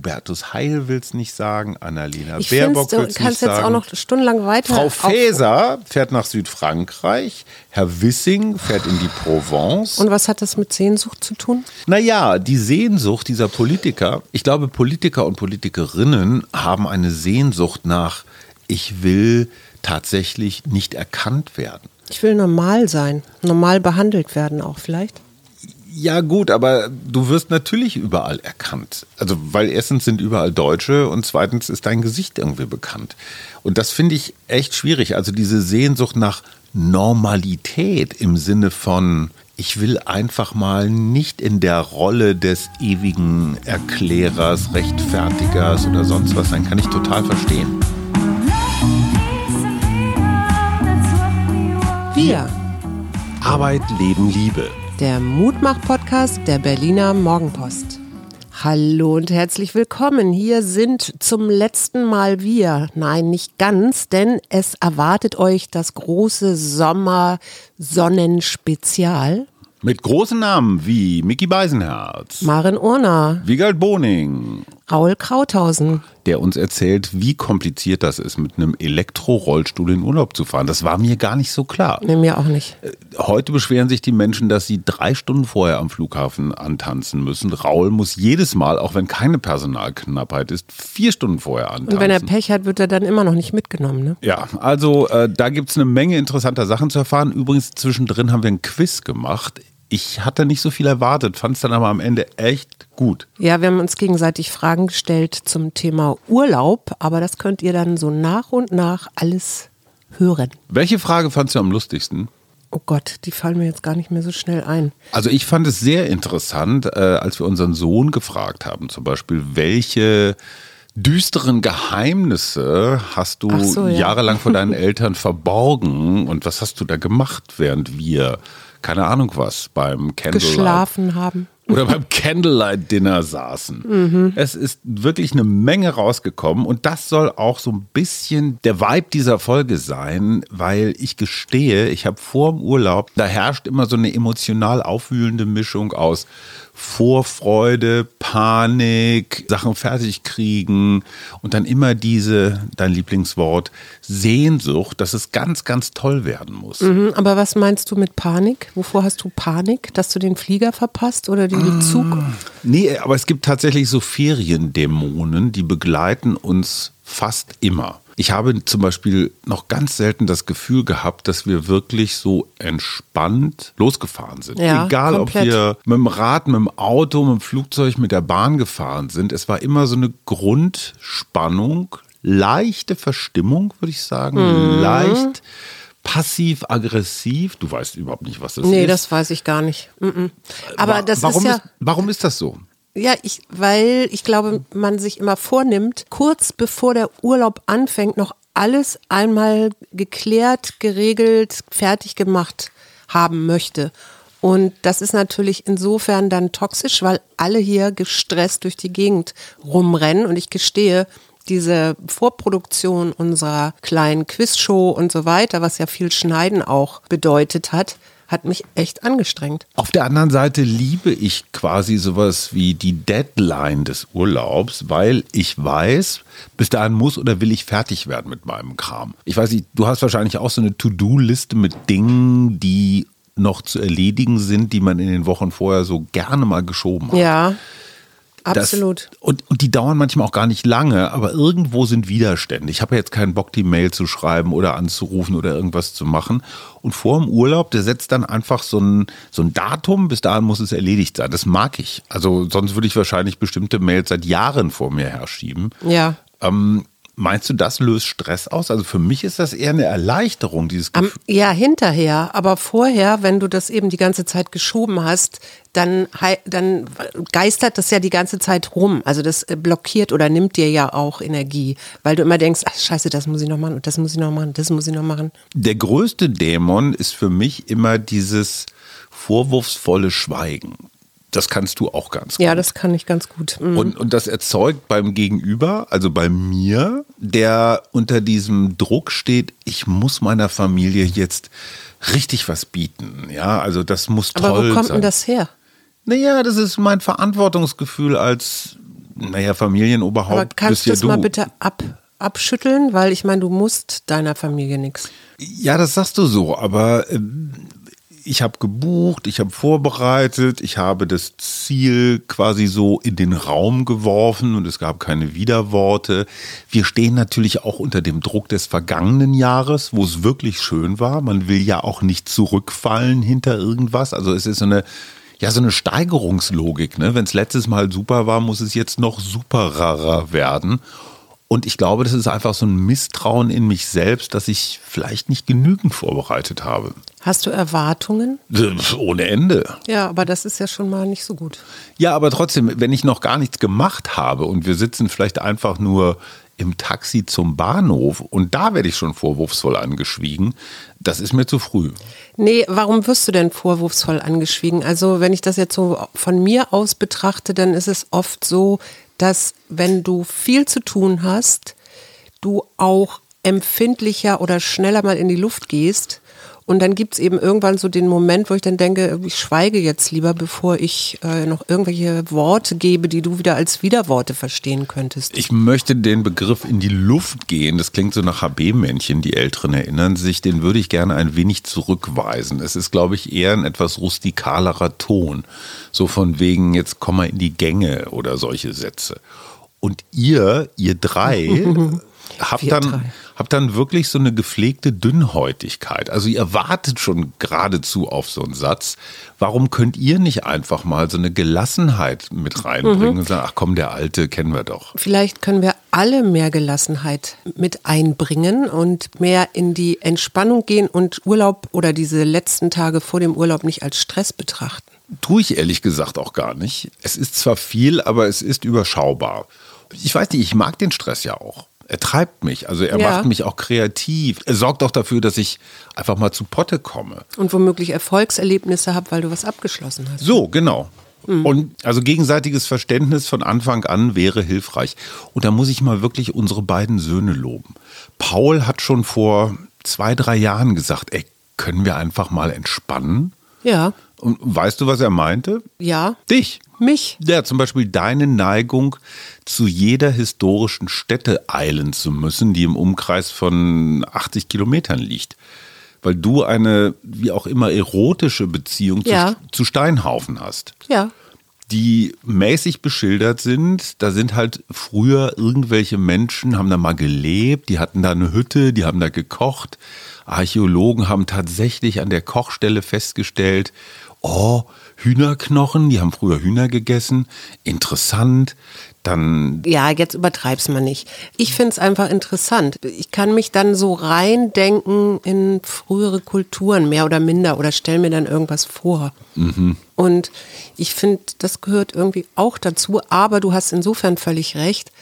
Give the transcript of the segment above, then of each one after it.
Hubertus Heil will es nicht sagen, Annalena Ich Baerbock will du es kannst nicht jetzt sagen. auch noch stundenlang weiter. Frau Faeser fährt nach Südfrankreich, Herr Wissing fährt in die Provence. Und was hat das mit Sehnsucht zu tun? Naja, die Sehnsucht dieser Politiker, ich glaube, Politiker und Politikerinnen haben eine Sehnsucht nach, ich will tatsächlich nicht erkannt werden. Ich will normal sein, normal behandelt werden auch vielleicht. Ja gut, aber du wirst natürlich überall erkannt. Also weil erstens sind überall Deutsche und zweitens ist dein Gesicht irgendwie bekannt. Und das finde ich echt schwierig. Also diese Sehnsucht nach Normalität im Sinne von, ich will einfach mal nicht in der Rolle des ewigen Erklärers, Rechtfertigers oder sonst was sein, kann ich total verstehen. Wir, Arbeit, Leben, Liebe. Der Mutmach-Podcast der Berliner Morgenpost. Hallo und herzlich willkommen. Hier sind zum letzten Mal wir. Nein, nicht ganz, denn es erwartet euch das große Sommer-Sonnenspezial. Mit großen Namen wie Mickey Beisenherz, Maren Urner, Wiegald Boning, Raul Krauthausen. der uns erzählt, wie kompliziert das ist, mit einem Elektrorollstuhl in Urlaub zu fahren. Das war mir gar nicht so klar. Nee, mir auch nicht. Heute beschweren sich die Menschen, dass sie drei Stunden vorher am Flughafen antanzen müssen. Raul muss jedes Mal, auch wenn keine Personalknappheit ist, vier Stunden vorher antanzen. Und wenn er Pech hat, wird er dann immer noch nicht mitgenommen. Ne? Ja, also äh, da gibt es eine Menge interessanter Sachen zu erfahren. Übrigens, zwischendrin haben wir ein Quiz gemacht. Ich hatte nicht so viel erwartet, fand es dann aber am Ende echt gut. Ja, wir haben uns gegenseitig Fragen gestellt zum Thema Urlaub, aber das könnt ihr dann so nach und nach alles hören. Welche Frage fandst du am lustigsten? Oh Gott, die fallen mir jetzt gar nicht mehr so schnell ein. Also ich fand es sehr interessant, äh, als wir unseren Sohn gefragt haben, zum Beispiel, welche düsteren Geheimnisse hast du so, ja. jahrelang vor deinen Eltern verborgen und was hast du da gemacht, während wir, keine Ahnung was, beim Candlelight Geschlafen haben. oder beim Candlelight Dinner saßen. Mhm. Es ist wirklich eine Menge rausgekommen und das soll auch so ein bisschen der Vibe dieser Folge sein, weil ich gestehe, ich habe vor dem Urlaub, da herrscht immer so eine emotional aufwühlende Mischung aus Vorfreude, Panik, Sachen fertig kriegen und dann immer diese, dein Lieblingswort, Sehnsucht, dass es ganz, ganz toll werden muss. Mhm, aber was meinst du mit Panik? Wovor hast du Panik? Dass du den Flieger verpasst oder den Zug? Nee, aber es gibt tatsächlich so Feriendämonen, die begleiten uns fast immer. Ich habe zum Beispiel noch ganz selten das Gefühl gehabt, dass wir wirklich so entspannt losgefahren sind. Ja, Egal, komplett. ob wir mit dem Rad, mit dem Auto, mit dem Flugzeug, mit der Bahn gefahren sind. Es war immer so eine Grundspannung, leichte Verstimmung, würde ich sagen, Mhm. leicht passiv-aggressiv. Du weißt überhaupt nicht, was das Nee, ist. das weiß ich gar nicht. Mhm. Aber Wa- das warum ist ja. warum ist das so? Ja, ich, weil ich glaube, man sich immer vornimmt, kurz bevor der Urlaub anfängt, noch alles einmal geklärt, geregelt, fertig gemacht haben möchte. Und das ist natürlich insofern dann toxisch, weil alle hier gestresst durch die Gegend rumrennen. Und ich gestehe, diese Vorproduktion unserer kleinen Quizshow und so weiter, was ja viel Schneiden auch bedeutet hat, hat mich echt angestrengt. Auf der anderen Seite liebe ich quasi sowas wie die Deadline des Urlaubs, weil ich weiß, bis dahin muss oder will ich fertig werden mit meinem Kram. Ich weiß nicht, du hast wahrscheinlich auch so eine To-Do-Liste mit Dingen, die noch zu erledigen sind, die man in den Wochen vorher so gerne mal geschoben hat. Ja, Das- absolut. und, und die dauern manchmal auch gar nicht lange, aber irgendwo sind Widerstände. Ich habe ja jetzt keinen Bock, die Mail zu schreiben oder anzurufen oder irgendwas zu machen. Und vor dem Urlaub, der setzt dann einfach so ein, so ein Datum, bis dahin muss es erledigt sein. Das mag ich. Also sonst würde ich wahrscheinlich bestimmte Mails seit Jahren vor mir herschieben. Ja. Ähm, meinst du, das löst Stress aus? Also für mich ist das eher eine Erleichterung, dieses Am, Gefühl. ja, hinterher. Aber vorher, wenn du das eben die ganze Zeit geschoben hast, dann, dann geistert das ja die ganze Zeit rum. Also das äh, blockiert oder nimmt dir ja auch Energie, weil du immer denkst, ach scheiße, das muss ich noch machen und das muss ich noch machen, das muss ich noch machen. Der größte Dämon ist für mich immer dieses vorwurfsvolle Schweigen. Das kannst du auch ganz gut. Ja, das kann ich ganz gut. Mhm. Und, und das erzeugt beim Gegenüber, also bei mir, der unter diesem Druck steht, ich muss meiner Familie jetzt richtig was bieten. Ja, also das muss Aber toll wo kommt sein. denn das her? Naja, das ist mein Verantwortungsgefühl als Naja, Familienoberhaupt. Aber kannst bist du ja es mal bitte ab, abschütteln? Weil ich meine, du musst deiner Familie nichts. Ja, das sagst du so, aber ähm, ich habe gebucht, ich habe vorbereitet, ich habe das Ziel quasi so in den Raum geworfen und es gab keine Widerworte. Wir stehen natürlich auch unter dem Druck des vergangenen Jahres, wo es wirklich schön war. Man will ja auch nicht zurückfallen hinter irgendwas. Also es ist so eine ja, so eine Steigerungslogik. Ne? Wenn es letztes Mal super war, muss es jetzt noch superer werden. Und ich glaube, das ist einfach so ein Misstrauen in mich selbst, dass ich vielleicht nicht genügend vorbereitet habe. Hast du Erwartungen? Ohne Ende. Ja, aber das ist ja schon mal nicht so gut. Ja, aber trotzdem, wenn ich noch gar nichts gemacht habe und wir sitzen vielleicht einfach nur im Taxi zum Bahnhof und da werde ich schon vorwurfsvoll angeschwiegen, das ist mir zu früh. Nee, warum wirst du denn vorwurfsvoll angeschwiegen? Also, wenn ich das jetzt so von mir aus betrachte, dann ist es oft so, dass wenn du viel zu tun hast, du auch empfindlicher oder schneller mal in die Luft gehst. Und dann gibt es eben irgendwann so den Moment, wo ich dann denke, ich schweige jetzt lieber, bevor ich äh, noch irgendwelche Worte gebe, die du wieder als Widerworte verstehen könntest. Ich möchte den Begriff in die Luft gehen. Das klingt so nach HB-Männchen, die Älteren erinnern sich. Den würde ich gerne ein wenig zurückweisen. Es ist, glaube ich, eher ein etwas rustikalerer Ton. So von wegen, jetzt komm mal in die Gänge oder solche Sätze. Und ihr, ihr drei, habt Wir dann, drei. Habt dann wirklich so eine gepflegte Dünnhäutigkeit. Also ihr wartet schon geradezu auf so einen Satz. Warum könnt ihr nicht einfach mal so eine Gelassenheit mit reinbringen und sagen, ach komm, der Alte kennen wir doch. Vielleicht können wir alle mehr Gelassenheit mit einbringen und mehr in die Entspannung gehen und Urlaub oder diese letzten Tage vor dem Urlaub nicht als Stress betrachten. Tue ich ehrlich gesagt auch gar nicht. Es ist zwar viel, aber es ist überschaubar. Ich weiß nicht, ich mag den Stress ja auch. Er treibt mich, also er Ja. macht mich auch kreativ. Er sorgt auch dafür, dass ich einfach mal zu Potte komme. Und womöglich Erfolgserlebnisse habe, weil du was abgeschlossen hast. So, genau. Und also gegenseitiges Verständnis von Anfang an wäre hilfreich. Und da muss ich mal wirklich unsere beiden Söhne loben. Paul hat schon vor zwei, drei Jahren gesagt, ey, können wir einfach mal entspannen? Ja, Und weißt du, was er meinte? ja, Dich. mich. Ja, zum Beispiel deine Neigung, zu jeder historischen Stätte eilen zu müssen, die im Umkreis von 80 Kilometern liegt. Weil du eine, wie auch immer, erotische Beziehung Ja. zu, zu Steinhaufen hast. Ja, Die mäßig beschildert sind. Da sind halt früher irgendwelche Menschen, haben da mal gelebt, die hatten da eine Hütte, die haben da gekocht. Archäologen haben tatsächlich an der Kochstelle festgestellt, oh, Hühnerknochen, die haben früher Hühner gegessen. Interessant. Dann ja, jetzt übertreib's mal nicht. Ich find's einfach interessant. Ich kann mich dann so reindenken in frühere Kulturen, mehr oder minder, oder stell mir dann irgendwas vor. Und ich finde, das gehört irgendwie auch dazu. Aber du hast insofern völlig recht,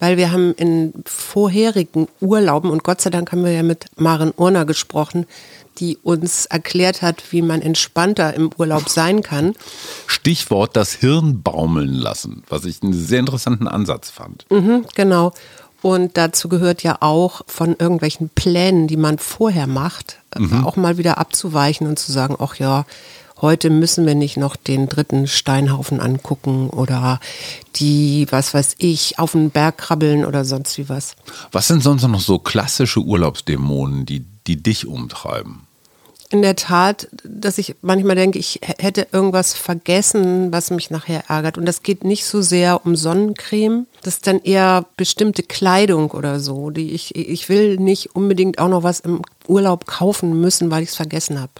weil wir haben in vorherigen Urlauben, und Gott sei Dank haben wir ja mit Maren Urner gesprochen, die uns erklärt hat, wie man entspannter im Urlaub sein kann. Stichwort das Hirn baumeln lassen, was ich einen sehr interessanten Ansatz fand. Mhm, genau. Und dazu gehört ja auch von irgendwelchen Plänen, die man vorher macht, äh, auch mal wieder abzuweichen und zu sagen, ach ja, heute müssen wir nicht noch den dritten Steinhaufen angucken oder die, was weiß ich, auf den Berg krabbeln oder sonst wie was. Was sind sonst noch so klassische Urlaubsdämonen, die, die dich umtreiben? In der Tat, dass ich manchmal denke, ich hätte irgendwas vergessen, was mich nachher ärgert. Und das geht nicht so sehr um Sonnencreme. Das ist dann eher bestimmte Kleidung oder so. Die ich, ich will nicht unbedingt auch noch was im Urlaub kaufen müssen, weil ich es vergessen habe.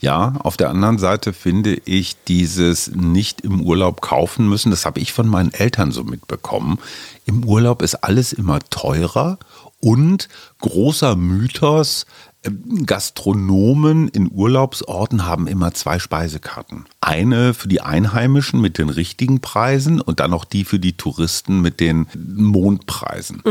Ja, auf der anderen Seite finde ich dieses nicht im Urlaub kaufen müssen, das habe ich von meinen Eltern so mitbekommen. Im Urlaub ist alles immer teurer und großer Mythos, Gastronomen in Urlaubsorten haben immer zwei Speisekarten. Eine für die Einheimischen mit den richtigen Preisen und dann noch die für die Touristen mit den Mondpreisen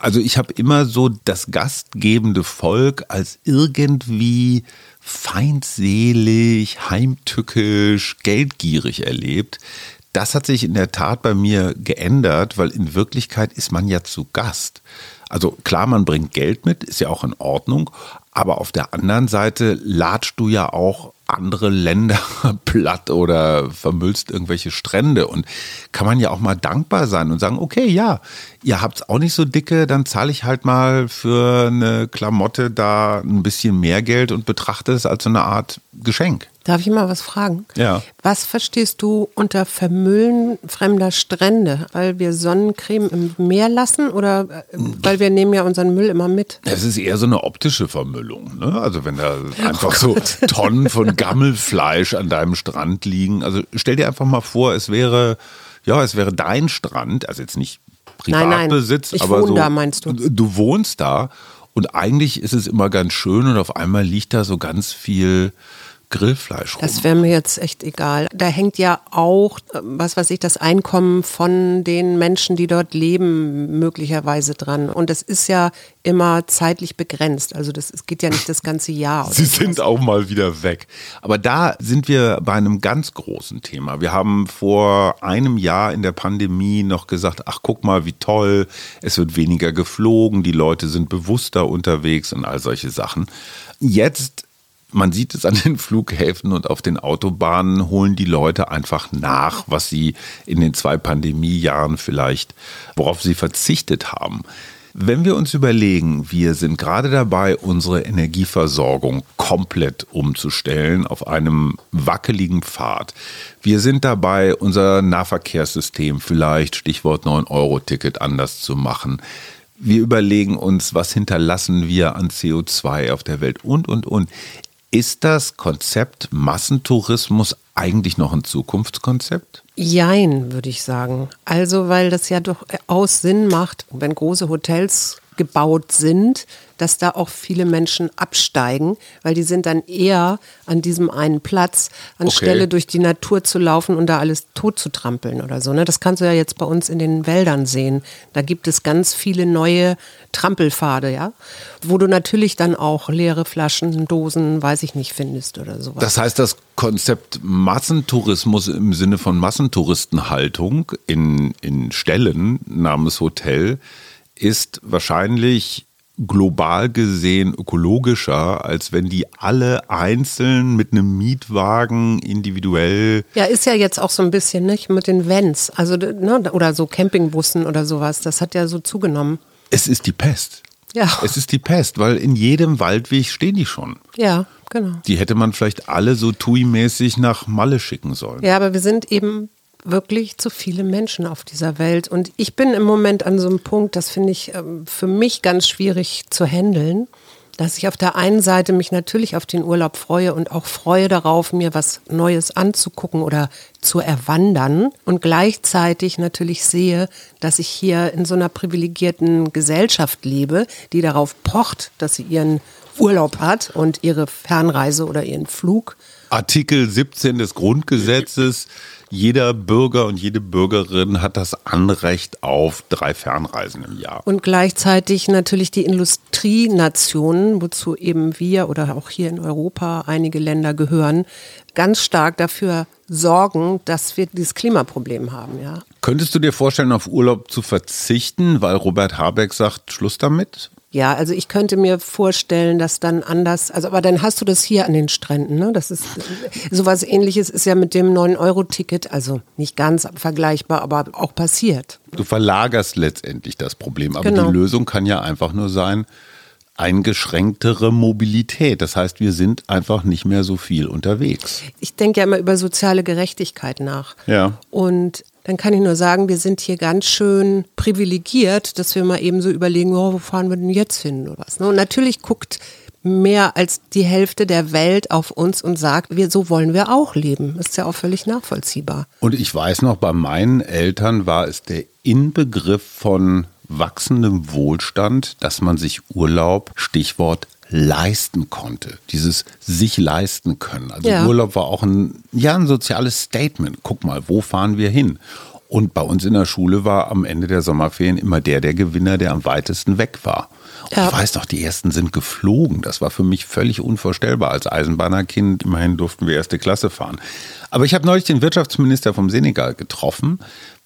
also ich habe immer so das gastgebende Volk als irgendwie feindselig, heimtückisch, geldgierig erlebt. Das hat sich in der Tat bei mir geändert, weil in Wirklichkeit ist man ja zu Gast. Also klar, man bringt Geld mit, ist ja auch in Ordnung, Aber auf der anderen Seite latschst du ja auch andere Länder platt oder vermüllst irgendwelche Strände. Und kann man ja auch mal dankbar sein und sagen, okay, ja, ihr habt es auch nicht so dicke, dann zahle ich halt mal für eine Klamotte da ein bisschen mehr Geld und betrachte es als so eine Art Geschenk. Darf ich mal was fragen? Ja. Was verstehst du unter Vermüllen fremder Strände? Weil wir Sonnencreme im Meer lassen oder äh, weil wir nehmen ja unseren Müll immer mit? Es ist eher so eine optische Vermüllung. Ne? Also wenn da einfach so Tonnen von Gammelfleisch an deinem Strand liegen. Also stell dir einfach mal vor, es wäre, ja, es wäre dein Strand, also jetzt nicht Privatbesitz, nein, nein. Ich aber wohne so, da, meinst du? Du wohnst da und eigentlich ist es immer ganz schön und auf einmal liegt da so ganz viel Grillfleisch rum. Das wäre mir jetzt echt egal. Da hängt ja auch, äh, was weiß ich, das Einkommen von den Menschen, die dort leben, möglicherweise dran. Und es ist ja immer zeitlich begrenzt. Also das geht ja nicht das ganze Jahr. Sie sind auch mal wieder weg. Aber da sind wir bei einem ganz großen Thema. Wir haben vor einem Jahr in der Pandemie noch gesagt, ach guck mal, wie toll, es wird weniger geflogen, die Leute sind bewusster unterwegs und all solche Sachen. Jetzt man sieht es an den Flughäfen und auf den Autobahnen, holen die Leute einfach nach, was sie in den zwei Pandemiejahren vielleicht, worauf sie verzichtet haben. Wenn wir uns überlegen, wir sind gerade dabei, unsere Energieversorgung komplett umzustellen auf einem wackeligen Pfad. Wir sind dabei, unser Nahverkehrssystem vielleicht, Stichwort 9-Euro-Ticket, anders zu machen. Wir überlegen uns, was hinterlassen wir an CO2 auf der Welt und, und, und. Ist das Konzept Massentourismus eigentlich noch ein Zukunftskonzept? Jein, würde ich sagen. Also, weil das ja durchaus Sinn macht, wenn große Hotels gebaut sind, dass da auch viele Menschen absteigen, weil die sind dann eher an diesem einen Platz, anstelle okay. durch die Natur zu laufen und da alles tot zu trampeln oder so. Ne? Das kannst du ja jetzt bei uns in den Wäldern sehen. Da gibt es ganz viele neue Trampelpfade, ja, wo du natürlich dann auch leere Flaschen, Dosen, weiß ich nicht, findest oder sowas. Das heißt, das Konzept Massentourismus im Sinne von Massentouristenhaltung in, in Stellen namens Hotel ist wahrscheinlich global gesehen ökologischer, als wenn die alle einzeln mit einem Mietwagen individuell. Ja, ist ja jetzt auch so ein bisschen nicht mit den Vans, also ne, oder so Campingbussen oder sowas. Das hat ja so zugenommen. Es ist die Pest. Ja. Es ist die Pest, weil in jedem Waldweg stehen die schon. Ja, genau. Die hätte man vielleicht alle so TUI-mäßig nach Malle schicken sollen. Ja, aber wir sind eben wirklich zu viele Menschen auf dieser Welt. Und ich bin im Moment an so einem Punkt, das finde ich ähm, für mich ganz schwierig zu handeln, dass ich auf der einen Seite mich natürlich auf den Urlaub freue und auch freue darauf, mir was Neues anzugucken oder zu erwandern und gleichzeitig natürlich sehe, dass ich hier in so einer privilegierten Gesellschaft lebe, die darauf pocht, dass sie ihren Urlaub hat und ihre Fernreise oder ihren Flug. Artikel 17 des Grundgesetzes jeder Bürger und jede Bürgerin hat das Anrecht auf drei Fernreisen im Jahr. Und gleichzeitig natürlich die Industrienationen, wozu eben wir oder auch hier in Europa einige Länder gehören, ganz stark dafür sorgen, dass wir dieses Klimaproblem haben, ja. Könntest du dir vorstellen, auf Urlaub zu verzichten, weil Robert Habeck sagt, Schluss damit? Ja, also ich könnte mir vorstellen, dass dann anders, also aber dann hast du das hier an den Stränden, ne? Das ist sowas ähnliches ist ja mit dem 9-Euro-Ticket, also nicht ganz vergleichbar, aber auch passiert. Du verlagerst letztendlich das Problem, aber genau. die Lösung kann ja einfach nur sein, eingeschränktere Mobilität. Das heißt, wir sind einfach nicht mehr so viel unterwegs. Ich denke ja immer über soziale Gerechtigkeit nach. Ja. Und dann kann ich nur sagen, wir sind hier ganz schön privilegiert, dass wir mal eben so überlegen, oh, wo fahren wir denn jetzt hin oder was. Ne? Und natürlich guckt mehr als die Hälfte der Welt auf uns und sagt, wir, so wollen wir auch leben. ist ja auch völlig nachvollziehbar. Und ich weiß noch, bei meinen Eltern war es der Inbegriff von wachsendem Wohlstand, dass man sich Urlaub, Stichwort leisten konnte. Dieses sich leisten können. Also ja. Urlaub war auch ein, ja, ein soziales Statement. Guck mal, wo fahren wir hin? Und bei uns in der Schule war am Ende der Sommerferien immer der der Gewinner, der am weitesten weg war. Ja. Ich weiß noch, die ersten sind geflogen. Das war für mich völlig unvorstellbar. Als Eisenbahnerkind, immerhin durften wir erste Klasse fahren. Aber ich habe neulich den Wirtschaftsminister vom Senegal getroffen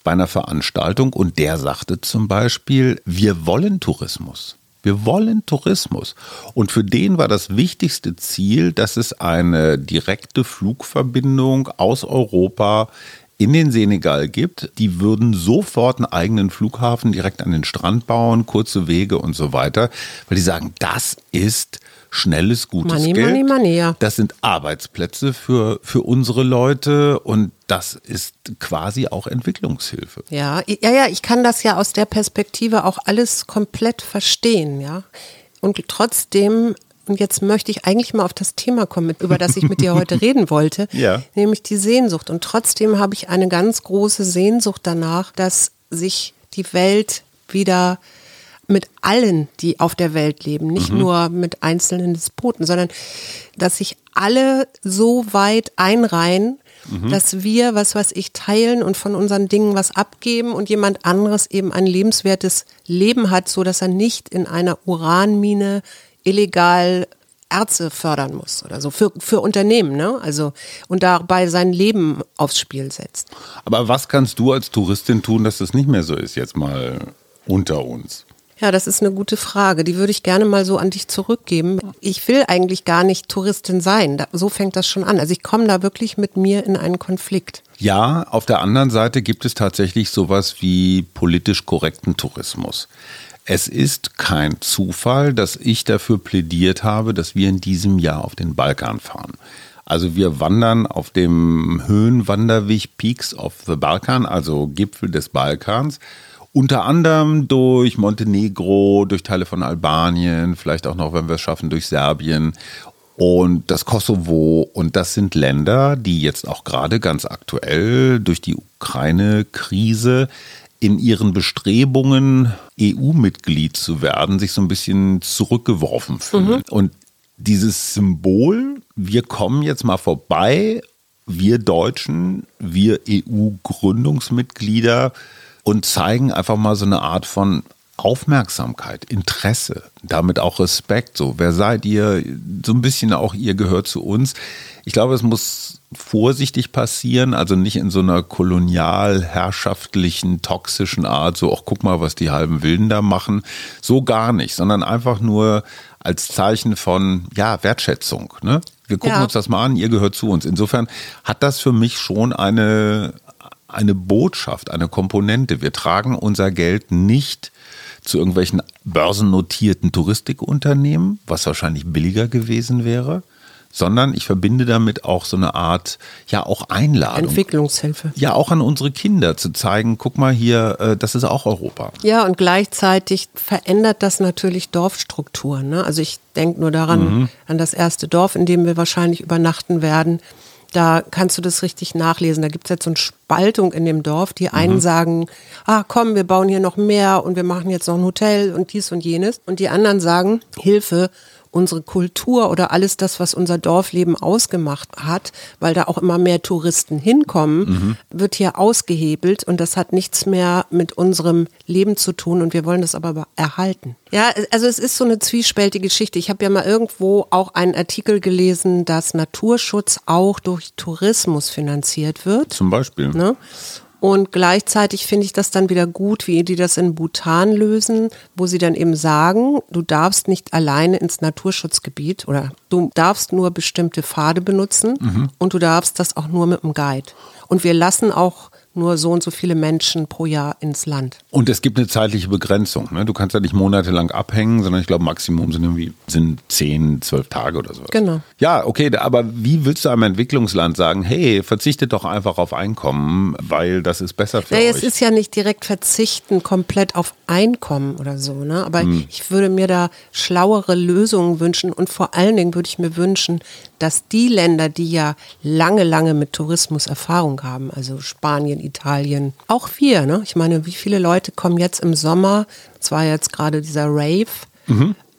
bei einer Veranstaltung und der sagte zum Beispiel, wir wollen Tourismus. Wir wollen Tourismus. Und für den war das wichtigste Ziel, dass es eine direkte Flugverbindung aus Europa in den Senegal gibt, die würden sofort einen eigenen Flughafen direkt an den Strand bauen, kurze Wege und so weiter, weil die sagen, das ist schnelles, gutes Money, Geld. money, money, ja. Das sind Arbeitsplätze für, für unsere Leute und das ist quasi auch Entwicklungshilfe. Ja, ja, ja, ich kann das ja aus der Perspektive auch alles komplett verstehen, ja. Und trotzdem, und jetzt möchte ich eigentlich mal auf das Thema kommen, über das ich mit dir heute reden wollte, Ja. nämlich die Sehnsucht. Und trotzdem habe ich eine ganz große Sehnsucht danach, dass sich die Welt wieder mit allen, die auf der Welt leben, nicht nur mit einzelnen Despoten, sondern dass sich alle so weit einreihen, dass wir, was weiß ich, teilen und von unseren Dingen was abgeben und jemand anderes eben ein lebenswertes Leben hat, so dass er nicht in einer Uranmine illegal Erze fördern muss oder so für, für Unternehmen, ne? Also und dabei sein Leben aufs Spiel setzt. Aber was kannst du als Touristin tun, dass das nicht mehr so ist, jetzt mal unter uns? Ja, das ist eine gute Frage. Die würde ich gerne mal so an dich zurückgeben. Ich will eigentlich gar nicht Touristin sein. So fängt das schon an. Also ich komme da wirklich mit mir in einen Konflikt. Ja, auf der anderen Seite gibt es tatsächlich sowas wie politisch korrekten Tourismus. Es ist kein Zufall, dass ich dafür plädiert habe, dass wir in diesem Jahr auf den Balkan fahren. Also wir wandern auf dem Höhenwanderweg Peaks of the Balkan, also Gipfel des Balkans. Unter anderem durch Montenegro, durch Teile von Albanien, vielleicht auch noch, wenn wir es schaffen, durch Serbien und das Kosovo. Und das sind Länder, die jetzt auch gerade ganz aktuell durch die Ukraine-Krise in ihren Bestrebungen, EU-Mitglied zu werden, sich so ein bisschen zurückgeworfen fühlen. Und dieses Symbol, wir kommen jetzt mal vorbei, wir Deutschen, wir EU-Gründungsmitglieder und zeigen einfach mal so eine Art von Aufmerksamkeit, Interesse, damit auch Respekt. So, wer seid ihr? So ein bisschen auch, ihr gehört zu uns. Ich glaube, es muss vorsichtig passieren, also nicht in so einer kolonialherrschaftlichen, toxischen Art, so, ach, guck mal, was die halben Wilden da machen. So gar nicht, sondern einfach nur als Zeichen von, ja, Wertschätzung. Ne? Wir gucken Ja. uns das mal an, ihr gehört zu uns. Insofern hat das für mich schon eine, eine Botschaft, eine Komponente. Wir tragen unser Geld nicht zu irgendwelchen börsennotierten Touristikunternehmen, was wahrscheinlich billiger gewesen wäre, sondern ich verbinde damit auch so eine Art, ja, auch Einladung. Entwicklungshilfe. Ja, auch an unsere Kinder zu zeigen, guck mal hier, äh, das ist auch Europa. Ja, und gleichzeitig verändert das natürlich Dorfstrukturen. Ne? Also ich denke nur daran, an das erste Dorf, in dem wir wahrscheinlich übernachten werden. Da kannst du das richtig nachlesen. Da gibt es jetzt so eine Spaltung in dem Dorf. Die einen sagen, ah komm, wir bauen hier noch mehr und wir machen jetzt noch ein Hotel und dies und jenes. Und die anderen sagen, Hilfe, unsere Kultur oder alles das, was unser Dorfleben ausgemacht hat, weil da auch immer mehr Touristen hinkommen, wird hier ausgehebelt und das hat nichts mehr mit unserem Leben zu tun und wir wollen das aber erhalten. Ja, also es ist so eine zwiespältige Geschichte. Ich habe ja mal irgendwo auch einen Artikel gelesen, dass Naturschutz auch durch Tourismus finanziert wird. Zum Beispiel. Ne? Und gleichzeitig finde ich das dann wieder gut, wie die das in Bhutan lösen, wo sie dann eben sagen, du darfst nicht alleine ins Naturschutzgebiet oder du darfst nur bestimmte Pfade benutzen und du darfst das auch nur mit einem Guide. Und wir lassen auch nur so und so viele Menschen pro Jahr ins Land. Und es gibt eine zeitliche Begrenzung. Ne? Du kannst ja nicht monatelang abhängen, sondern ich glaube, Maximum sind irgendwie sind 10, 12 Tage oder sowas. Genau. Ja, okay, aber wie willst du einem Entwicklungsland sagen, hey, verzichtet doch einfach auf Einkommen, weil das ist besser für Ja, euch? es ist ja nicht direkt verzichten komplett auf Einkommen oder so, ne? Aber ich würde mir da schlauere Lösungen wünschen und vor allen Dingen würde ich mir wünschen, dass die Länder, die ja lange, lange mit Tourismus Erfahrung haben, also Spanien, Italien, auch wir, ne? Ich meine, wie viele Leute kommen jetzt im Sommer, es war jetzt gerade dieser Rave,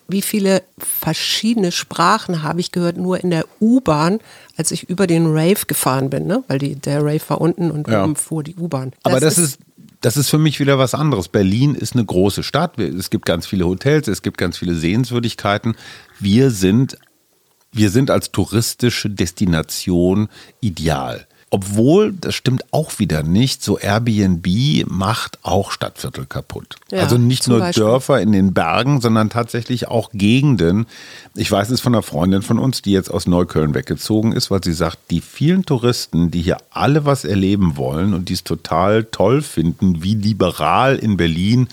wie viele verschiedene Sprachen habe ich gehört, nur in der U-Bahn, als ich über den Rave gefahren bin, ne? Weil die, der Rave war unten und Ja. oben fuhr die U-Bahn. Aber das, ist, das ist für mich wieder was anderes. Berlin ist eine große Stadt. Es gibt ganz viele Hotels, es gibt ganz viele Sehenswürdigkeiten. Wir sind, wir sind als touristische Destination ideal. Obwohl, das stimmt auch wieder nicht, so Airbnb macht auch Stadtviertel kaputt. Ja, also nicht nur Beispiel. Dörfer in den Bergen, sondern tatsächlich auch Gegenden. Ich weiß es von einer Freundin von uns, die jetzt aus Neukölln weggezogen ist, weil sie sagt, die vielen Touristen, die hier alle was erleben wollen und die es total toll finden, wie liberal in Berlin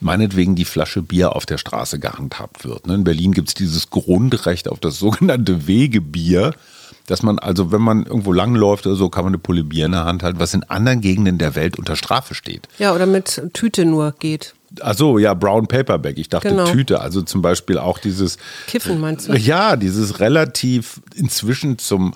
meinetwegen die Flasche Bier auf der Straße gehandhabt wird. In Berlin gibt es dieses Grundrecht auf das sogenannte Wegebier, dass man also, wenn man irgendwo langläuft oder so, kann man eine Pulle Bier in der Hand halten, was in anderen Gegenden der Welt unter Strafe steht. Ja, oder mit Tüte nur geht. Ach so, ja, Brown Paperback. Ich dachte Genau. Tüte. Also zum Beispiel auch dieses. Kiffen meinst du? Ja, dieses relativ inzwischen zum,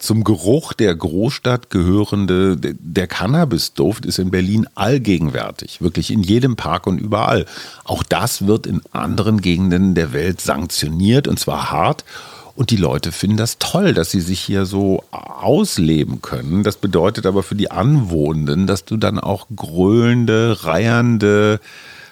zum Geruch der Großstadt gehörende, der Cannabisduft ist in Berlin allgegenwärtig. Wirklich in jedem Park und überall. Auch das wird in anderen Gegenden der Welt sanktioniert und zwar hart. Und die Leute finden das toll, dass sie sich hier so ausleben können. Das bedeutet aber für die Anwohnenden, dass du dann auch gröhlende, reiernde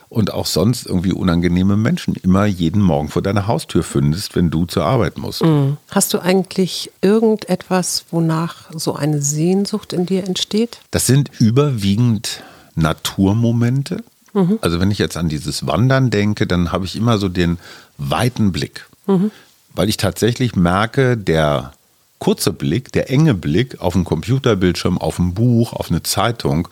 und auch sonst irgendwie unangenehme Menschen immer jeden Morgen vor deiner Haustür findest, wenn du zur Arbeit musst. Hast du eigentlich irgendetwas, wonach so eine Sehnsucht in dir entsteht? Das sind überwiegend Naturmomente. Also wenn ich jetzt an dieses Wandern denke, dann habe ich immer so den weiten Blick. Weil ich tatsächlich merke, der kurze Blick, der enge Blick auf einen Computerbildschirm, auf ein Buch, auf eine Zeitung,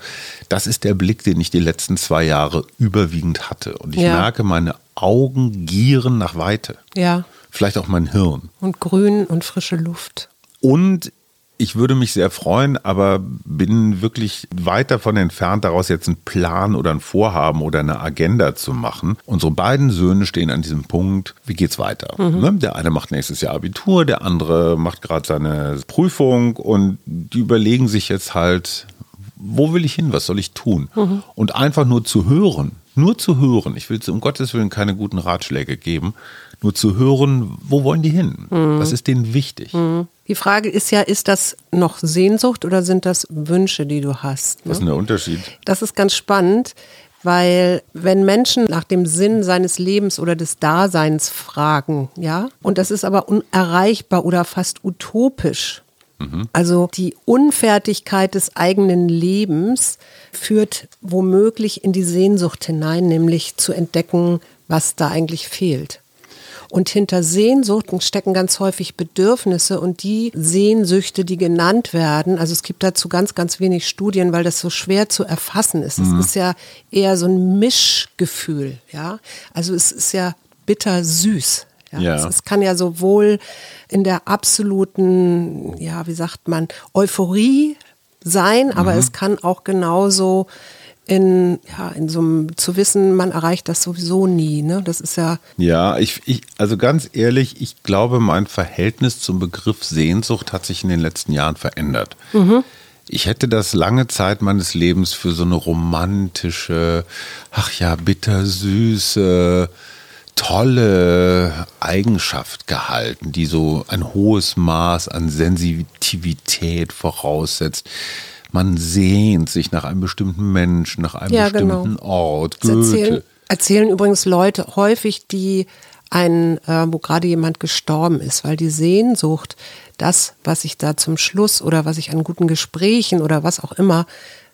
das ist der Blick, den ich die letzten zwei Jahre überwiegend hatte. Und ich Ja. merke, meine Augen gieren nach Weite. Ja. Vielleicht auch mein Hirn. Und Grün und frische Luft. Und ich würde mich sehr freuen, aber bin wirklich weit davon entfernt, daraus jetzt einen Plan oder ein Vorhaben oder eine Agenda zu machen. Unsere beiden Söhne stehen an diesem Punkt, wie geht's weiter? Ne? Der eine macht nächstes Jahr Abitur, der andere macht gerade seine Prüfung und die überlegen sich jetzt halt, wo will ich hin, was soll ich tun? Und einfach nur zu hören, nur zu hören, ich will um Gottes Willen keine guten Ratschläge geben, nur zu hören, wo wollen die hin? Was ist denen wichtig? Die Frage ist ja, ist das noch Sehnsucht oder sind das Wünsche, die du hast? Ne? Was ist denn der Unterschied? Das ist ganz spannend, weil wenn Menschen nach dem Sinn seines Lebens oder des Daseins fragen, ja, und das ist aber unerreichbar oder fast utopisch. Also die Unfertigkeit des eigenen Lebens führt womöglich in die Sehnsucht hinein, nämlich zu entdecken, was da eigentlich fehlt. Und hinter Sehnsuchten stecken ganz häufig Bedürfnisse und die Sehnsüchte, die genannt werden, also es gibt dazu ganz, ganz wenig Studien, weil das so schwer zu erfassen ist. Es ist ja eher so ein Mischgefühl, ja. Also es ist ja bitter süß. Ja. Ja. Es, es kann ja sowohl in der absoluten, ja, wie sagt man, Euphorie sein, aber es kann auch genauso in, ja, in so einem, zu wissen, man erreicht das sowieso nie. Ne? Das ist ja, Ja, ich, ich, also ganz ehrlich, ich glaube, mein Verhältnis zum Begriff Sehnsucht hat sich in den letzten Jahren verändert. Ich hätte das lange Zeit meines Lebens für so eine romantische, ach ja, bittersüße, tolle Eigenschaft gehalten, die so ein hohes Maß an Sensitivität voraussetzt. Man sehnt sich nach einem bestimmten Menschen, nach einem Ja, genau. bestimmten Ort. das erzählen, erzählen übrigens Leute häufig, die ein, äh, wo gerade jemand gestorben ist, weil die Sehnsucht, das, was ich da zum Schluss oder was ich an guten Gesprächen oder was auch immer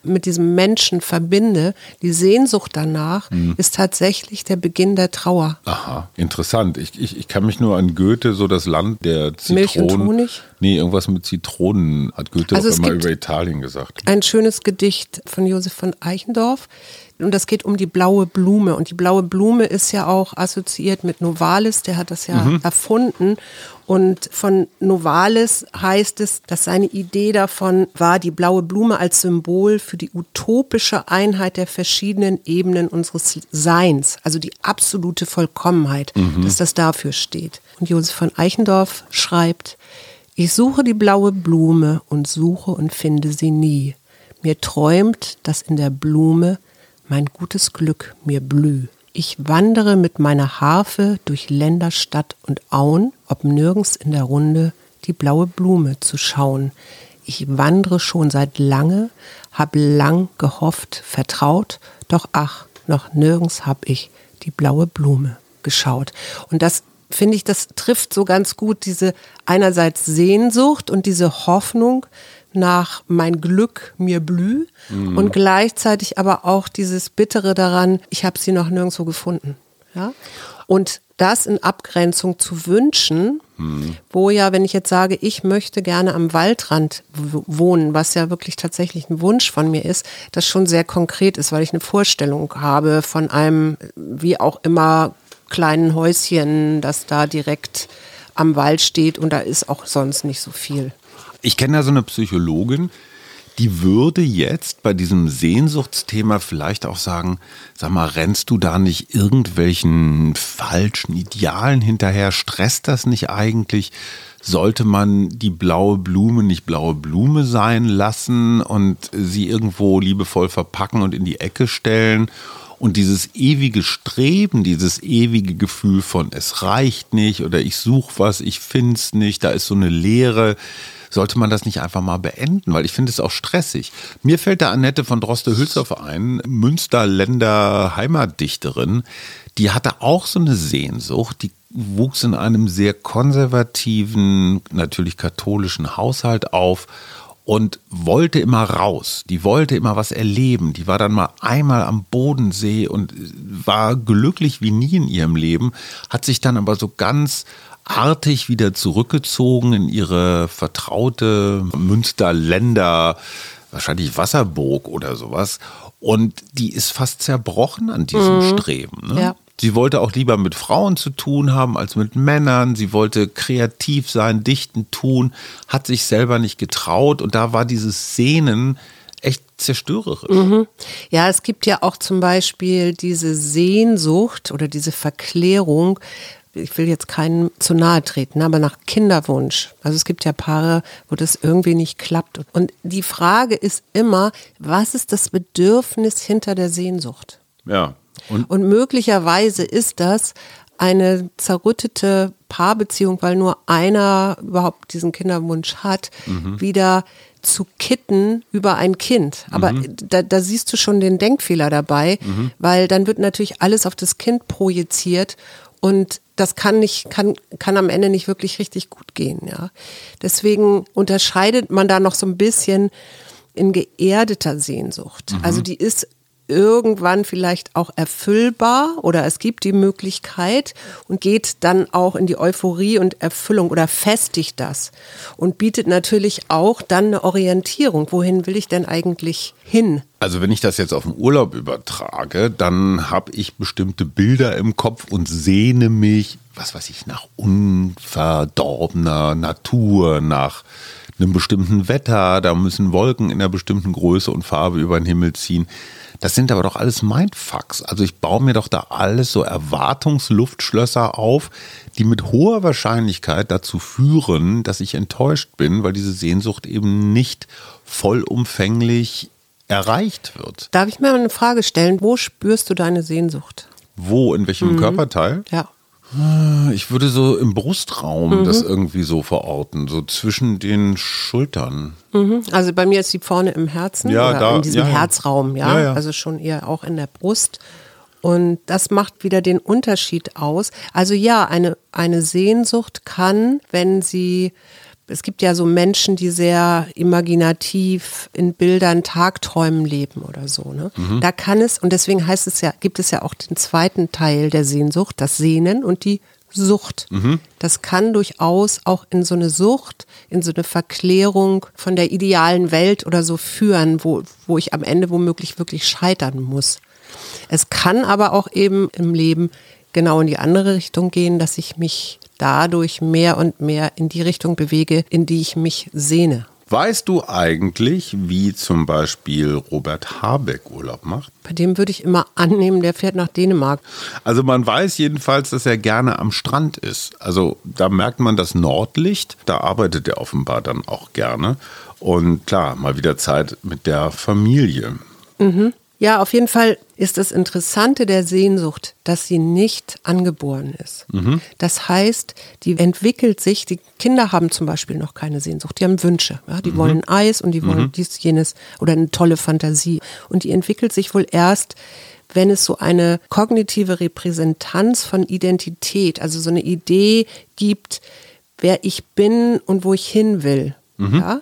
mit diesem Menschen verbinde, die Sehnsucht danach Mhm. ist tatsächlich der Beginn der Trauer. Aha, interessant. Ich, ich, ich kann mich nur an Goethe, so das Land der Zitronen. Milch und Honig? Nee, irgendwas mit Zitronen hat Goethe Also auch immer über Italien gesagt. ein schönes Gedicht von Josef von Eichendorff. Und das geht um die blaue Blume. Und die blaue Blume ist ja auch assoziiert mit Novalis, der hat das ja erfunden. Und von Novalis heißt es, dass seine Idee davon war, die blaue Blume als Symbol für die utopische Einheit der verschiedenen Ebenen unseres Seins, also die absolute Vollkommenheit, dass das dafür steht. Und Josef von Eichendorff schreibt, ich suche die blaue Blume und suche und finde sie nie. Mir träumt, dass in der Blume mein gutes Glück mir blüh. Ich wandere mit meiner Harfe durch Länder, Stadt und Auen, ob nirgends in der Runde die blaue Blume zu schauen. Ich wandre schon seit lange, hab lang gehofft, vertraut, doch ach, noch nirgends hab ich die blaue Blume geschaut. Und das finde ich, das trifft so ganz gut diese einerseits Sehnsucht und diese Hoffnung nach mein Glück mir blüh mhm. und gleichzeitig aber auch dieses Bittere daran, ich habe sie noch nirgendwo gefunden. Ja? Und das in Abgrenzung zu wünschen, mhm. wo ja, wenn ich jetzt sage, ich möchte gerne am Waldrand wohnen, was ja wirklich tatsächlich ein Wunsch von mir ist, das schon sehr konkret ist, weil ich eine Vorstellung habe von einem, wie auch immer, kleinen Häuschen, das da direkt am Wald steht und da ist auch sonst nicht so viel. Ich kenne da so eine Psychologin, die würde jetzt bei diesem Sehnsuchtsthema vielleicht auch sagen, sag mal, rennst du da nicht irgendwelchen falschen Idealen hinterher? Stresst das nicht eigentlich? Sollte man die blaue Blume nicht blaue Blume sein lassen und sie irgendwo liebevoll verpacken und in die Ecke stellen? Und dieses ewige Streben, dieses ewige Gefühl von es reicht nicht oder ich suche was, ich finde es nicht, da ist so eine Leere, sollte man das nicht einfach mal beenden, weil ich finde es auch stressig. Mir fällt da Annette von Droste-Hülshoff ein, Münsterländer Heimatdichterin, die hatte auch so eine Sehnsucht, die wuchs in einem sehr konservativen, natürlich katholischen Haushalt auf und wollte immer raus. Die wollte immer was erleben. Die war dann mal einmal am Bodensee und war glücklich wie nie in ihrem Leben, hat sich dann aber so ganz artig wieder zurückgezogen in ihre vertraute Münsterländer, wahrscheinlich Wasserburg oder sowas. Und die ist fast zerbrochen an diesem mhm. Streben. Ne? Ja. Sie wollte auch lieber mit Frauen zu tun haben als mit Männern. Sie wollte kreativ sein, dichten, tun, hat sich selber nicht getraut. Und da war dieses Sehnen echt zerstörerisch. Mhm. Ja, es gibt ja auch zum Beispiel diese Sehnsucht oder diese Verklärung. Ich will jetzt keinen zu nahe treten, aber nach Kinderwunsch. Also es gibt ja Paare, wo das irgendwie nicht klappt. Und die Frage ist immer, was ist das Bedürfnis hinter der Sehnsucht? Ja. Und, und möglicherweise ist das eine zerrüttete Paarbeziehung, weil nur einer überhaupt diesen Kinderwunsch hat, mhm. wieder zu kitten über ein Kind. Aber mhm. da, da, siehst du schon den Denkfehler dabei, mhm. weil dann wird natürlich alles auf das Kind projiziert und das kann nicht, kann, kann am Ende nicht wirklich richtig gut gehen, ja. Deswegen unterscheidet man da noch so ein bisschen in geerdeter Sehnsucht. Mhm. Also die ist irgendwann vielleicht auch erfüllbar oder es gibt die Möglichkeit und geht dann auch in die Euphorie und Erfüllung oder festigt das und bietet natürlich auch dann eine Orientierung. Wohin will ich denn eigentlich hin? Also wenn ich das jetzt auf den Urlaub übertrage, dann habe ich bestimmte Bilder im Kopf und sehne mich, was weiß ich, nach unverdorbener Natur, nach einem bestimmten Wetter, da müssen Wolken in einer bestimmten Größe und Farbe über den Himmel ziehen. Das sind aber doch alles Mindfucks. Also ich baue mir doch da alles so Erwartungsluftschlösser auf, die mit hoher Wahrscheinlichkeit dazu führen, dass ich enttäuscht bin, weil diese Sehnsucht eben nicht vollumfänglich erreicht wird. Darf ich mir eine Frage stellen? Wo spürst du deine Sehnsucht? Wo? In welchem mhm. Körperteil? Ja. Ich würde so im Brustraum mhm. das irgendwie so verorten, so zwischen den Schultern. Mhm. Also bei mir ist sie vorne im Herzen ja, oder da, in diesem ja, Herzraum, ja? ja, also schon eher auch in der Brust. Und das macht wieder den Unterschied aus. Also ja, eine, eine Sehnsucht kann, wenn sie es gibt ja so Menschen, die sehr imaginativ in Bildern, Tagträumen leben oder so. Ne? Mhm. Da kann es, und deswegen heißt es ja, gibt es ja auch den zweiten Teil der Sehnsucht, das Sehnen und die Sucht. Mhm. Das kann durchaus auch in so eine Sucht, in so eine Verklärung von der idealen Welt oder so führen, wo, wo ich am Ende womöglich wirklich scheitern muss. Es kann aber auch eben im Leben genau in die andere Richtung gehen, dass ich mich dadurch mehr und mehr in die Richtung bewege, in die ich mich sehne. Weißt du eigentlich, wie zum Beispiel Robert Habeck Urlaub macht? Bei dem würde ich immer annehmen, der fährt nach Dänemark. Also man weiß jedenfalls, dass er gerne am Strand ist. Also da merkt man das Nordlicht, da arbeitet er offenbar dann auch gerne. Und klar, mal wieder Zeit mit der Familie. Mhm. Ja, auf jeden Fall ist das Interessante der Sehnsucht, dass sie nicht angeboren ist. Mhm. Das heißt, die entwickelt sich, die Kinder haben zum Beispiel noch keine Sehnsucht, die haben Wünsche. Ja? Die mhm. wollen Eis und die wollen mhm. dies, jenes oder eine tolle Fantasie. Und die entwickelt sich wohl erst, wenn es so eine kognitive Repräsentanz von Identität, also so eine Idee gibt, wer ich bin und wo ich hin will. Mhm. Ja?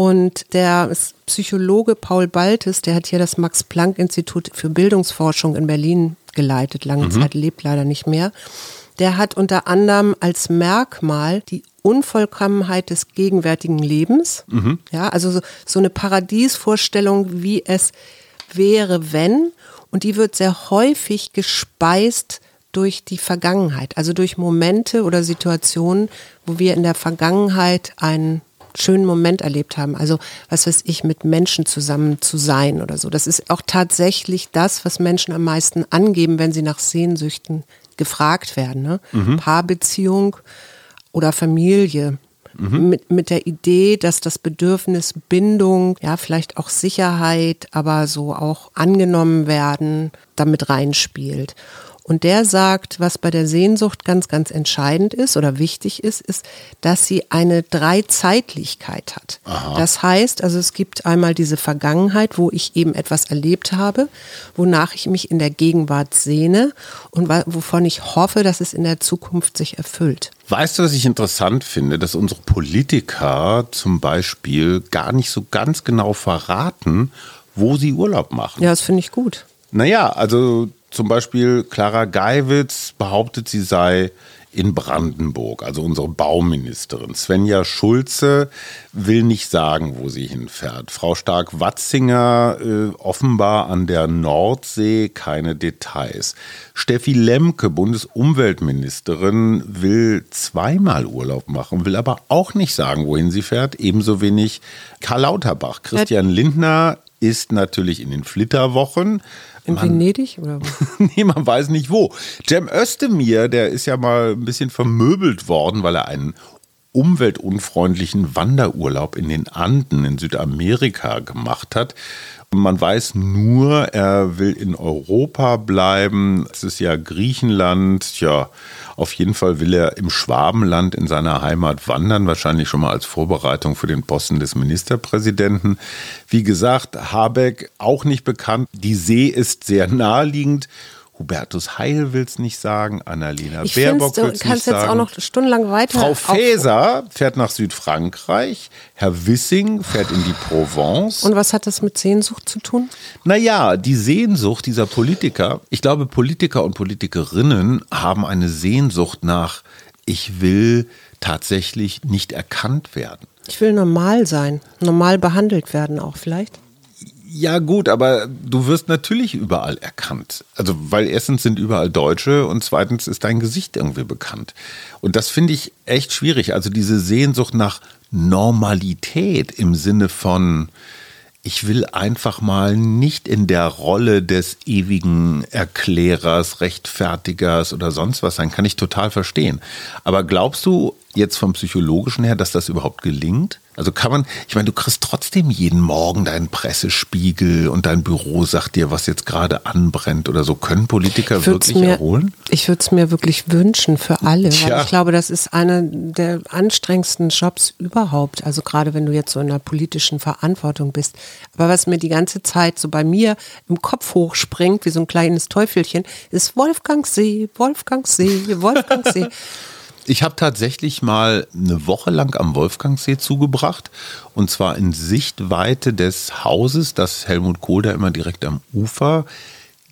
Und der Psychologe Paul Baltes, der hat hier das Max-Planck-Institut für Bildungsforschung in Berlin geleitet, lange mhm. Zeit lebt leider nicht mehr. Der hat unter anderem als Merkmal die Unvollkommenheit des gegenwärtigen Lebens. Mhm. Ja, also so, so eine Paradiesvorstellung, wie es wäre, wenn. Und die wird sehr häufig gespeist durch die Vergangenheit, also durch Momente oder Situationen, wo wir in der Vergangenheit einen schönen Moment erlebt haben. Also was weiß ich, mit Menschen zusammen zu sein oder so. Das ist auch tatsächlich das, was Menschen am meisten angeben, wenn sie nach Sehnsüchten gefragt werden. Ne? Mhm. Paarbeziehung oder Familie. Mhm. Mit, mit der Idee, dass das Bedürfnis Bindung, ja, vielleicht auch Sicherheit, aber so auch angenommen werden, damit reinspielt. Und der sagt, was bei der Sehnsucht ganz, ganz entscheidend ist oder wichtig ist, ist, dass sie eine Dreizeitlichkeit hat. Aha. Das heißt, also es gibt einmal diese Vergangenheit, wo ich eben etwas erlebt habe, wonach ich mich in der Gegenwart sehne und wovon ich hoffe, dass es in der Zukunft sich erfüllt. Weißt du, was ich interessant finde, dass unsere Politiker zum Beispiel gar nicht so ganz genau verraten, wo sie Urlaub machen. Ja, das finde ich gut. Naja, also zum Beispiel Clara Geiwitz behauptet, sie sei in Brandenburg, also unsere Bauministerin. Svenja Schulze will nicht sagen, wo sie hinfährt. Frau Stark-Watzinger äh, offenbar an der Nordsee, keine Details. Steffi Lemke, Bundesumweltministerin, will zweimal Urlaub machen, will aber auch nicht sagen, wohin sie fährt. Ebenso wenig Karl Lauterbach. Christian Lindner ist natürlich in den Flitterwochen. In man, Venedig oder nee, man weiß nicht wo. Cem Özdemir, der ist ja mal ein bisschen vermöbelt worden, weil er einen umweltunfreundlichen Wanderurlaub in den Anden in Südamerika gemacht hat. Man weiß nur, er will in Europa bleiben. Es ist ja Griechenland. Ja, auf jeden Fall will er im Schwabenland in seiner Heimat wandern, wahrscheinlich schon mal als Vorbereitung für den Posten des Ministerpräsidenten. Wie gesagt, Habeck auch nicht bekannt. Die See ist sehr naheliegend. Hubertus Heil will es nicht sagen, Annalena ich Baerbock will es nicht sagen. Du kannst jetzt auch noch stundenlang weiter. Frau Faeser fährt nach Südfrankreich, Herr Wissing fährt in die Provence. Und was hat das mit Sehnsucht zu tun? Naja, die Sehnsucht dieser Politiker, ich glaube, Politiker und Politikerinnen haben eine Sehnsucht nach, ich will tatsächlich nicht erkannt werden. Ich will normal sein, normal behandelt werden auch vielleicht. Ja, gut, aber du wirst natürlich überall erkannt. Also, weil erstens sind überall Deutsche und zweitens ist dein Gesicht irgendwie bekannt. Und das finde ich echt schwierig. Also, diese Sehnsucht nach Normalität im Sinne von, ich will einfach mal nicht in der Rolle des ewigen Erklärers, Rechtfertigers oder sonst was sein, kann ich total verstehen. Aber glaubst du jetzt vom psychologischen her, dass das überhaupt gelingt? Also kann man, ich meine, du kriegst trotzdem jeden Morgen deinen Pressespiegel und dein Büro sagt dir, was jetzt gerade anbrennt oder so. Können Politiker wirklich mir, erholen? Ich würde es mir wirklich wünschen für alle, Tja. weil ich glaube, das ist einer der anstrengendsten Jobs überhaupt. Also gerade wenn du jetzt so in einer politischen Verantwortung bist. Aber was mir die ganze Zeit so bei mir im Kopf hochspringt, wie so ein kleines Teufelchen, ist Wolfgang See, Wolfgang See, Wolfgang See. Ich habe tatsächlich mal eine Woche lang am Wolfgangsee zugebracht und zwar in Sichtweite des Hauses, das Helmut Kohl da immer direkt am Ufer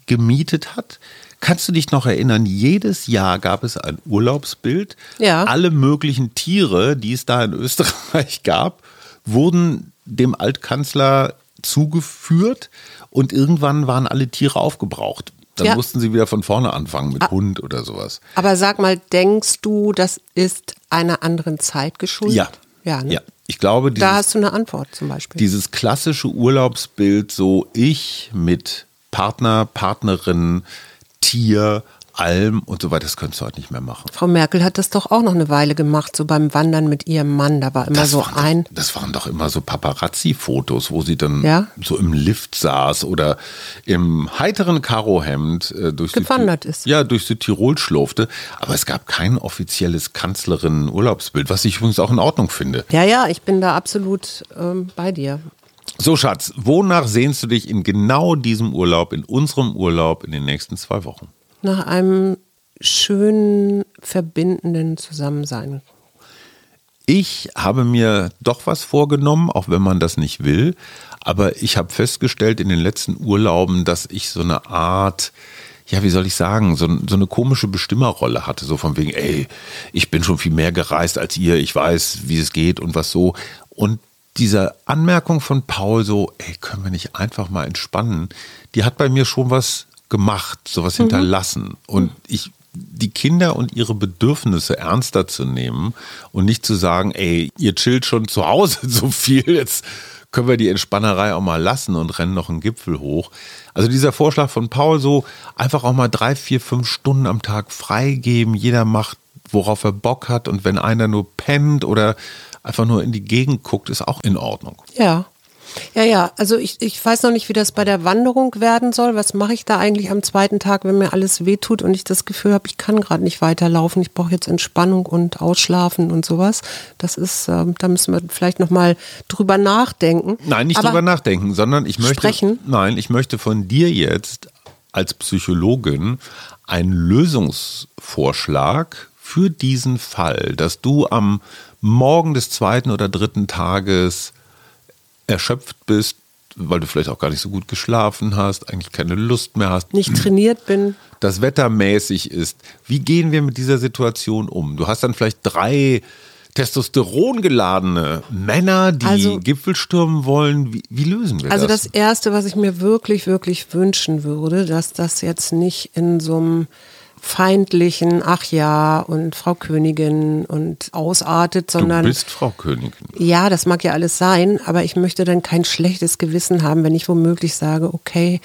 gemietet hat. Kannst du dich noch erinnern, jedes Jahr gab es ein Urlaubsbild. Ja. Alle möglichen Tiere, die es da in Österreich gab, wurden dem Altkanzler zugeführt und irgendwann waren alle Tiere aufgebraucht. Dann ja. mussten sie wieder von vorne anfangen mit ah. Hund oder sowas. Aber sag mal, denkst du, das ist einer anderen Zeit geschuldet? Ja. Ja, ne? ja. Ich glaube, dieses, da hast du eine Antwort zum Beispiel. Dieses klassische Urlaubsbild, so ich mit Partner, Partnerin, Tier, Alm und so weiter, das könntest du heute nicht mehr machen. Frau Merkel hat das doch auch noch eine Weile gemacht, so beim Wandern mit ihrem Mann. Da war immer das so ein. Doch, das waren doch immer so Paparazzi-Fotos, wo sie dann ja? so im Lift saß oder im heiteren Karohemd äh, durch gewandert ist. Ja, durch Südtirol schlurfte. Aber es gab kein offizielles Kanzlerinnen-Urlaubsbild, was ich übrigens auch in Ordnung finde. Ja, ja, ich bin da absolut ähm, bei dir. So, Schatz, wonach sehnst du dich in genau diesem Urlaub, in unserem Urlaub in den nächsten zwei Wochen? Nach einem schönen, verbindenden Zusammensein. Ich habe mir doch was vorgenommen, auch wenn man das nicht will. Aber ich habe festgestellt in den letzten Urlauben, dass ich so eine Art, ja, wie soll ich sagen, so, so eine komische Bestimmerrolle hatte. So von wegen, ey, ich bin schon viel mehr gereist als ihr, ich weiß, wie es geht und was so. Und diese Anmerkung von Paul so, ey, können wir nicht einfach mal entspannen, die hat bei mir schon was gemacht, sowas mhm. hinterlassen. Und ich die Kinder und ihre Bedürfnisse ernster zu nehmen und nicht zu sagen, ey, ihr chillt schon zu Hause so viel, jetzt können wir die Entspannerei auch mal lassen und rennen noch einen Gipfel hoch. Also dieser Vorschlag von Paul so, einfach auch mal drei, vier, fünf Stunden am Tag freigeben, jeder macht, worauf er Bock hat und wenn einer nur pennt oder einfach nur in die Gegend guckt, ist auch in Ordnung. Ja, ja, ja, also ich, ich weiß noch nicht, wie das bei der Wanderung werden soll. Was mache ich da eigentlich am zweiten Tag, wenn mir alles wehtut und ich das Gefühl habe, ich kann gerade nicht weiterlaufen, ich brauche jetzt Entspannung und Ausschlafen und sowas. Das ist, äh, da müssen wir vielleicht nochmal drüber nachdenken. Nein, nicht Aber drüber nachdenken, sondern ich möchte, sprechen. nein, ich möchte von dir jetzt als Psychologin einen Lösungsvorschlag für diesen Fall, dass du am Morgen des zweiten oder dritten Tages erschöpft bist, weil du vielleicht auch gar nicht so gut geschlafen hast, eigentlich keine Lust mehr hast. Nicht trainiert bin. Das Wetter mäßig ist. Wie gehen wir mit dieser Situation um? Du hast dann vielleicht drei Testosteron geladene Männer, die also, Gipfel stürmen wollen. Wie, wie lösen wir also das? Also das Erste, was ich mir wirklich, wirklich wünschen würde, dass das jetzt nicht in so einem feindlichen, ach ja, und Frau Königin und ausartet, sondern. Du bist Frau Königin. Ja, das mag ja alles sein, aber ich möchte dann kein schlechtes Gewissen haben, wenn ich womöglich sage, okay,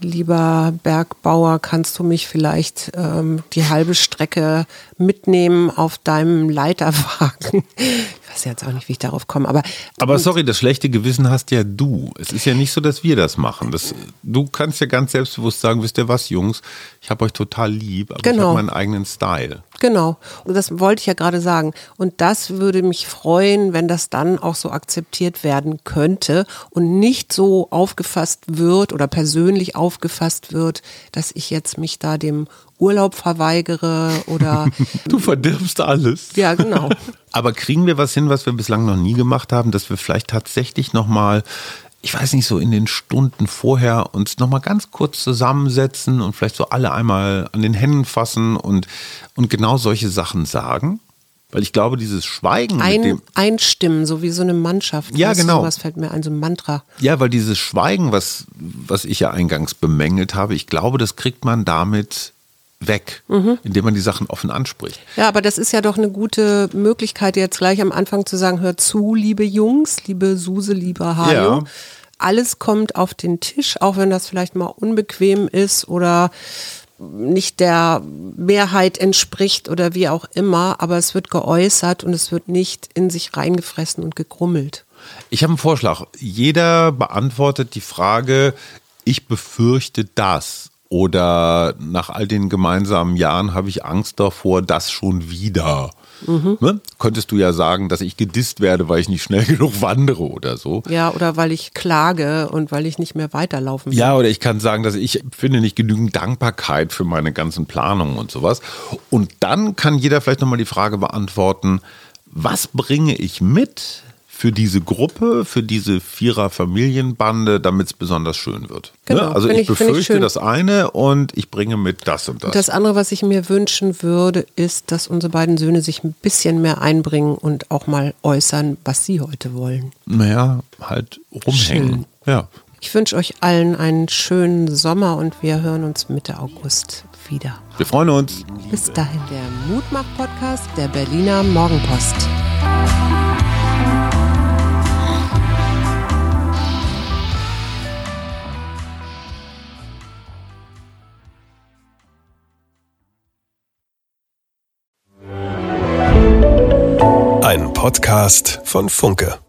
lieber Bergbauer, kannst du mich vielleicht ähm, die halbe Strecke mitnehmen auf deinem Leiterwagen? Ich weiß jetzt auch nicht, wie ich darauf komme, aber. Aber sorry, das schlechte Gewissen hast ja du. Es ist ja nicht so, dass wir das machen. Das, du kannst ja ganz selbstbewusst sagen, wisst ihr was, Jungs, ich habe euch total lieb, aber genau. ich habe meinen eigenen Style. Genau. Und das wollte ich ja gerade sagen. Und das würde mich freuen, wenn das dann auch so akzeptiert werden könnte und nicht so aufgefasst wird oder persönlich aufgefasst wird, dass ich jetzt mich da dem Urlaub verweigere oder. du verdirbst alles. Ja, genau. Aber kriegen wir was hin, was wir bislang noch nie gemacht haben, dass wir vielleicht tatsächlich nochmal ich weiß nicht, so in den Stunden vorher uns nochmal ganz kurz zusammensetzen und vielleicht so alle einmal an den Händen fassen und, und genau solche Sachen sagen? Weil ich glaube, dieses Schweigen ein, mit dem Einstimmen, so wie so eine Mannschaft. Ja, genau. Was fällt mir ein, so ein Mantra. Ja, weil dieses Schweigen, was, was ich ja eingangs bemängelt habe, ich glaube, das kriegt man damit weg, mhm. indem man die Sachen offen anspricht. Ja, aber das ist ja doch eine gute Möglichkeit, jetzt gleich am Anfang zu sagen, hör zu, liebe Jungs, liebe Suse, liebe Hajo. Ja. Alles kommt auf den Tisch, auch wenn das vielleicht mal unbequem ist oder nicht der Mehrheit entspricht oder wie auch immer, aber es wird geäußert und es wird nicht in sich reingefressen und gegrummelt. Ich habe einen Vorschlag. Jeder beantwortet die Frage, ich befürchte das oder nach all den gemeinsamen Jahren habe ich Angst davor, das schon wieder. Mhm. Ne? Könntest du ja sagen, dass ich gedisst werde, weil ich nicht schnell genug wandere oder so. Ja, oder weil ich klage und weil ich nicht mehr weiterlaufen will. Ja, oder ich kann sagen, dass ich finde nicht genügend Dankbarkeit für meine ganzen Planungen und sowas. Und dann kann jeder vielleicht nochmal die Frage beantworten, was bringe ich mit, für diese Gruppe, für diese Vierer-Familienbande, damit es besonders schön wird. Ne? Genau, ne? Also ich, ich befürchte ich das eine und ich bringe mit das und das. Das andere, was ich mir wünschen würde, ist, dass unsere beiden Söhne sich ein bisschen mehr einbringen und auch mal äußern, was sie heute wollen. Naja, halt rumhängen. Schön. Ja. Ich wünsche euch allen einen schönen Sommer und wir hören uns Mitte August wieder. Wir freuen uns. Bis dahin der Mutmach-Podcast der Berliner Morgenpost. Podcast von Funke.